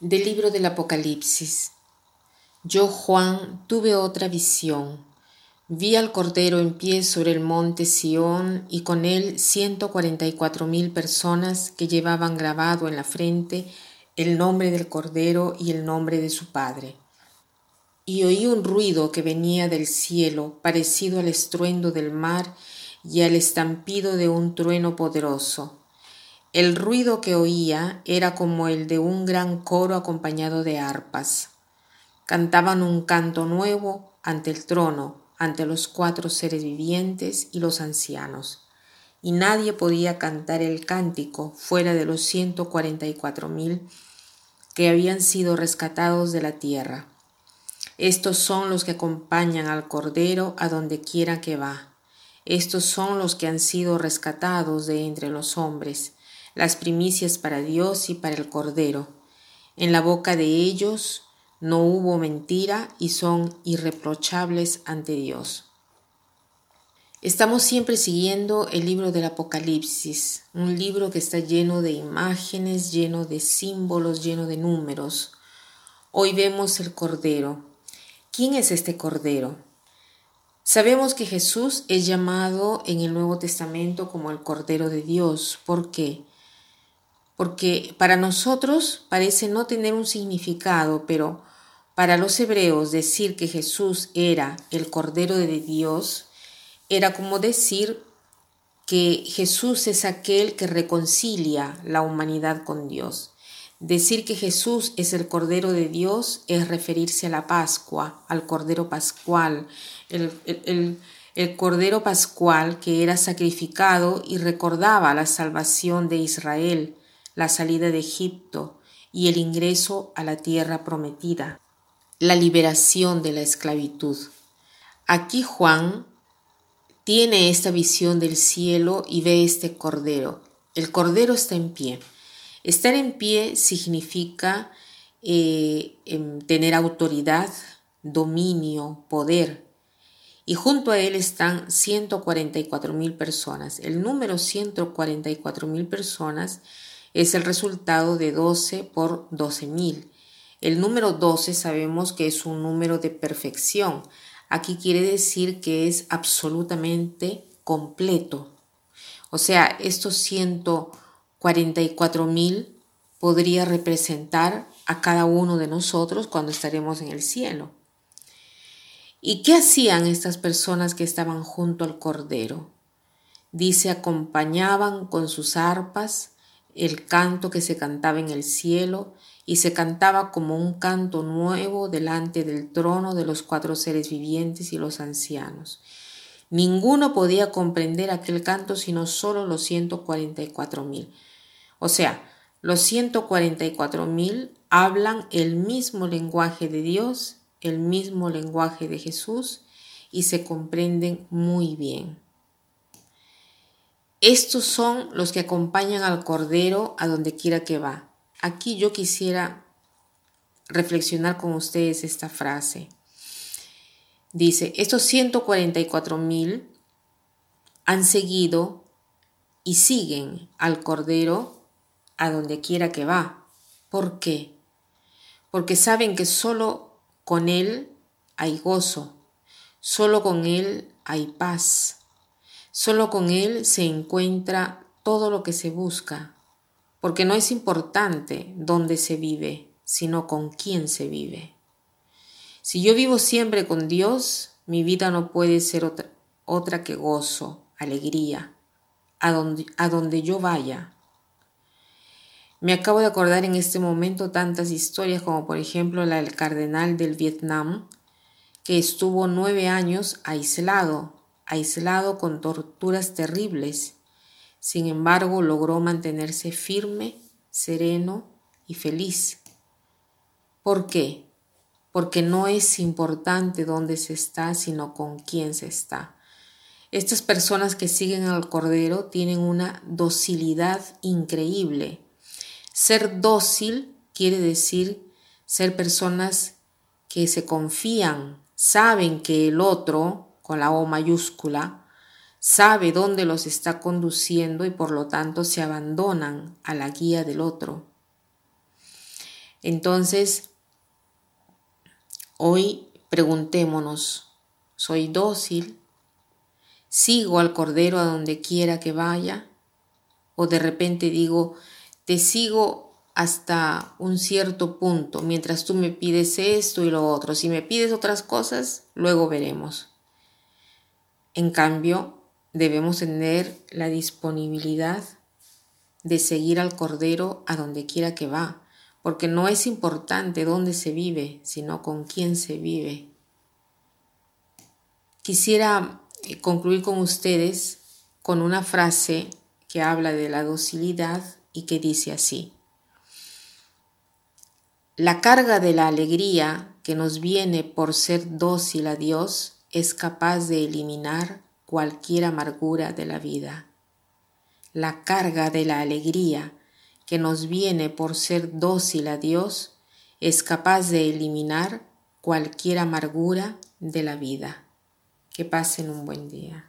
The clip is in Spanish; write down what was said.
Del libro del Apocalipsis. Yo, Juan, tuve otra visión. Vi al Cordero en pie sobre el monte Sión y con él ciento cuarenta y cuatro mil personas que llevaban grabado en la frente el nombre del Cordero y el nombre de su Padre. Y oí un ruido que venía del cielo, parecido al estruendo del mar y al estampido de un trueno poderoso el ruido que oía era como el de un gran coro acompañado de arpas. Cantaban un canto nuevo ante el trono, ante los cuatro seres vivientes y los ancianos. Y nadie podía cantar el cántico fuera de los ciento cuarenta y cuatro mil que habían sido rescatados de la tierra. Estos son los que acompañan al Cordero a donde quiera que va. Estos son los que han sido rescatados de entre los hombres las primicias para Dios y para el Cordero. En la boca de ellos no hubo mentira y son irreprochables ante Dios. Estamos siempre siguiendo el libro del Apocalipsis, un libro que está lleno de imágenes, lleno de símbolos, lleno de números. Hoy vemos el Cordero. ¿Quién es este Cordero? Sabemos que Jesús es llamado en el Nuevo Testamento como el Cordero de Dios. ¿Por qué? Porque para nosotros parece no tener un significado, pero para los hebreos decir que Jesús era el Cordero de Dios era como decir que Jesús es aquel que reconcilia la humanidad con Dios. Decir que Jesús es el Cordero de Dios es referirse a la Pascua, al Cordero Pascual, el, el Cordero Pascual que era sacrificado y recordaba la salvación de Israel la salida de Egipto y el ingreso a la tierra prometida, la liberación de la esclavitud. Aquí Juan tiene esta visión del cielo y ve este cordero. El cordero está en pie. Estar en pie significa eh, em, tener autoridad, dominio, poder. Y junto a él están 144 mil personas. El número 144 mil personas es el resultado de 12 por 12.000. El número 12 sabemos que es un número de perfección. Aquí quiere decir que es absolutamente completo. O sea, estos 144.000 podría representar a cada uno de nosotros cuando estaremos en el cielo. ¿Y qué hacían estas personas que estaban junto al Cordero? Dice, acompañaban con sus arpas el canto que se cantaba en el cielo y se cantaba como un canto nuevo delante del trono de los cuatro seres vivientes y los ancianos. Ninguno podía comprender aquel canto sino solo los 144 mil. O sea, los 144 mil hablan el mismo lenguaje de Dios, el mismo lenguaje de Jesús y se comprenden muy bien. Estos son los que acompañan al Cordero a donde quiera que va. Aquí yo quisiera reflexionar con ustedes esta frase. Dice, estos 144 mil han seguido y siguen al Cordero a donde quiera que va. ¿Por qué? Porque saben que solo con Él hay gozo, solo con Él hay paz, Solo con Él se encuentra todo lo que se busca, porque no es importante dónde se vive, sino con quién se vive. Si yo vivo siempre con Dios, mi vida no puede ser otra, otra que gozo, alegría, a a donde yo vaya. Me acabo de acordar en este momento tantas historias como por ejemplo la del cardenal del Vietnam, que estuvo nueve años aislado aislado con torturas terribles. Sin embargo, logró mantenerse firme, sereno y feliz. ¿Por qué? Porque no es importante dónde se está, sino con quién se está. Estas personas que siguen al Cordero tienen una docilidad increíble. Ser dócil quiere decir ser personas que se confían, saben que el otro con la O mayúscula, sabe dónde los está conduciendo y por lo tanto se abandonan a la guía del otro. Entonces, hoy preguntémonos, ¿soy dócil? ¿Sigo al Cordero a donde quiera que vaya? ¿O de repente digo, te sigo hasta un cierto punto, mientras tú me pides esto y lo otro. Si me pides otras cosas, luego veremos. En cambio, debemos tener la disponibilidad de seguir al Cordero a donde quiera que va, porque no es importante dónde se vive, sino con quién se vive. Quisiera eh, concluir con ustedes con una frase que habla de la docilidad y que dice así. La carga de la alegría que nos viene por ser dócil a Dios es capaz de eliminar cualquier amargura de la vida. La carga de la alegría que nos viene por ser dócil a Dios es capaz de eliminar cualquier amargura de la vida. Que pasen un buen día.